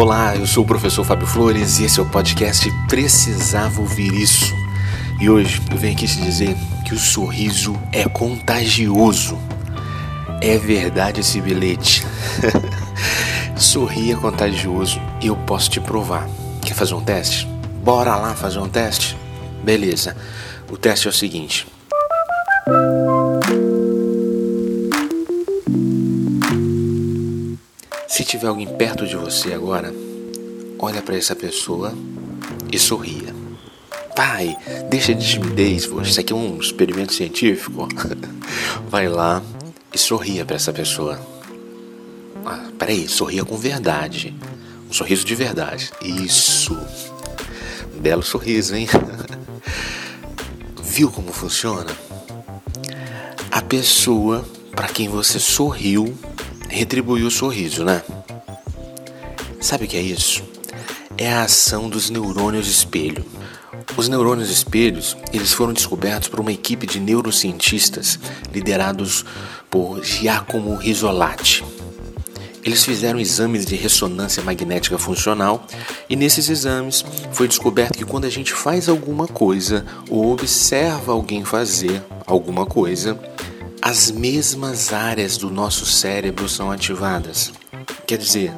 Olá, eu sou o professor Fábio Flores e esse é o podcast Precisava Ouvir Isso. E hoje eu venho aqui te dizer que o sorriso é contagioso. É verdade esse bilhete. Sorrir é contagioso e eu posso te provar. Quer fazer um teste? Bora lá fazer um teste? Beleza. O teste é o seguinte. Se tiver alguém perto de você agora, olha para essa pessoa e sorria. Vai, deixa de timidez, poxa, isso aqui é um experimento científico. Vai lá e sorria para essa pessoa. Ah, peraí, sorria com verdade. Um sorriso de verdade. Isso. Belo sorriso, hein? Viu como funciona? A pessoa para quem você sorriu retribuiu o sorriso, né? Sabe o que é isso? É a ação dos neurônios espelho. Os neurônios espelhos, eles foram descobertos por uma equipe de neurocientistas liderados por Giacomo Risolati. Eles fizeram exames de ressonância magnética funcional e nesses exames foi descoberto que quando a gente faz alguma coisa ou observa alguém fazer alguma coisa, as mesmas áreas do nosso cérebro são ativadas. Quer dizer,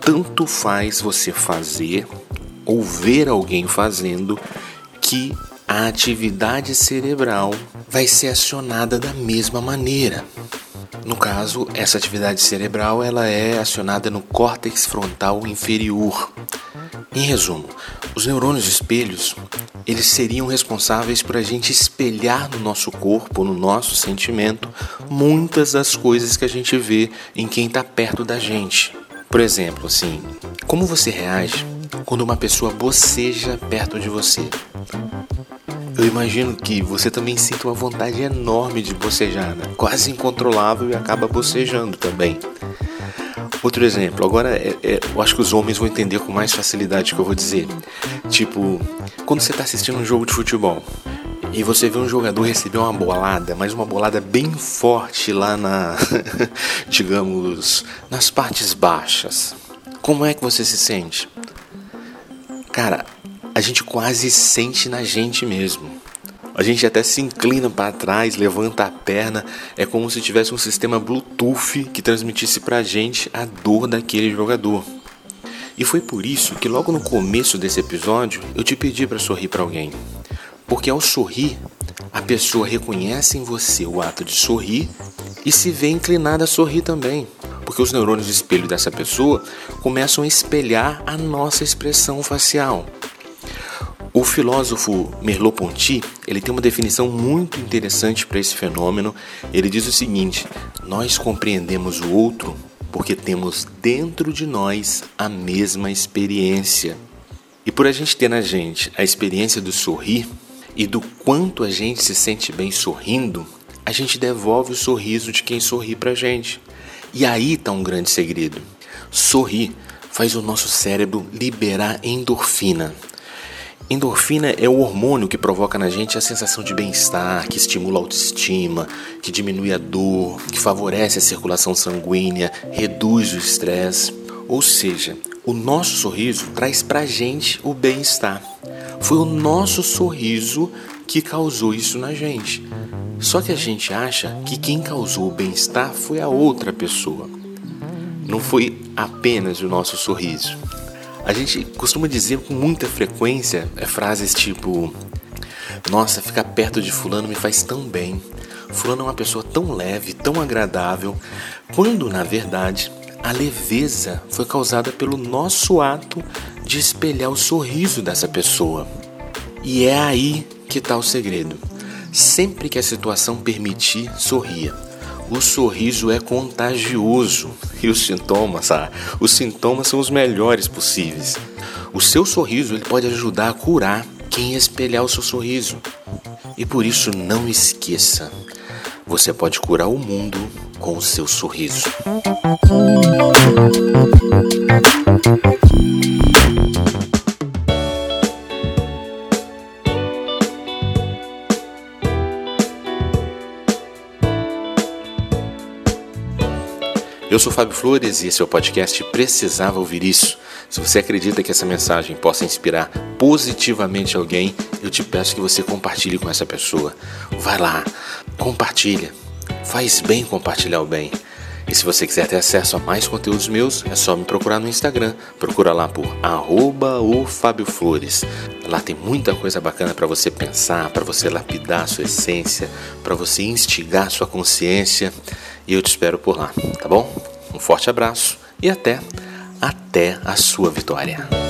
tanto faz você fazer ou ver alguém fazendo que a atividade cerebral vai ser acionada da mesma maneira. No caso, essa atividade cerebral ela é acionada no córtex frontal inferior. Em resumo, os neurônios espelhos eles seriam responsáveis por a gente espelhar no nosso corpo, no nosso sentimento, muitas das coisas que a gente vê em quem está perto da gente. Por exemplo, assim, como você reage quando uma pessoa boceja perto de você? Eu imagino que você também sinta uma vontade enorme de bocejar, né? quase incontrolável e acaba bocejando também. Outro exemplo, agora é, é, eu acho que os homens vão entender com mais facilidade o que eu vou dizer. Tipo, quando você está assistindo um jogo de futebol e você vê um jogador receber uma bolada, mas uma bolada bem forte lá na, digamos, nas partes baixas, como é que você se sente? Cara, a gente quase sente na gente mesmo. A gente até se inclina para trás, levanta a perna, é como se tivesse um sistema Bluetooth que transmitisse para a gente a dor daquele jogador. E foi por isso que logo no começo desse episódio eu te pedi para sorrir para alguém. Porque ao sorrir, a pessoa reconhece em você o ato de sorrir e se vê inclinada a sorrir também. Porque os neurônios de espelho dessa pessoa começam a espelhar a nossa expressão facial. O filósofo Merleau-Ponty ele tem uma definição muito interessante para esse fenômeno. Ele diz o seguinte: nós compreendemos o outro porque temos dentro de nós a mesma experiência. E por a gente ter na gente a experiência do sorrir e do quanto a gente se sente bem sorrindo, a gente devolve o sorriso de quem sorri para gente. E aí está um grande segredo. Sorrir faz o nosso cérebro liberar endorfina. Endorfina é o hormônio que provoca na gente a sensação de bem-estar, que estimula a autoestima, que diminui a dor, que favorece a circulação sanguínea, reduz o estresse. Ou seja, o nosso sorriso traz pra gente o bem-estar. Foi o nosso sorriso que causou isso na gente. Só que a gente acha que quem causou o bem-estar foi a outra pessoa. Não foi apenas o nosso sorriso. A gente costuma dizer com muita frequência é, frases tipo: Nossa, ficar perto de Fulano me faz tão bem. Fulano é uma pessoa tão leve, tão agradável, quando na verdade a leveza foi causada pelo nosso ato de espelhar o sorriso dessa pessoa. E é aí que está o segredo. Sempre que a situação permitir, sorria. O sorriso é contagioso e os sintomas, ah, os sintomas são os melhores possíveis. O seu sorriso ele pode ajudar a curar quem espelhar o seu sorriso. E por isso não esqueça, você pode curar o mundo com o seu sorriso. Eu sou Fábio Flores e esse é o podcast Precisava Ouvir Isso. Se você acredita que essa mensagem possa inspirar positivamente alguém, eu te peço que você compartilhe com essa pessoa. Vai lá, compartilha. Faz bem compartilhar o bem. E se você quiser ter acesso a mais conteúdos meus, é só me procurar no Instagram. Procura lá por arroba Flores. Lá tem muita coisa bacana para você pensar, para você lapidar a sua essência, para você instigar a sua consciência. E eu te espero por lá, tá bom? Um forte abraço e até, até a sua vitória.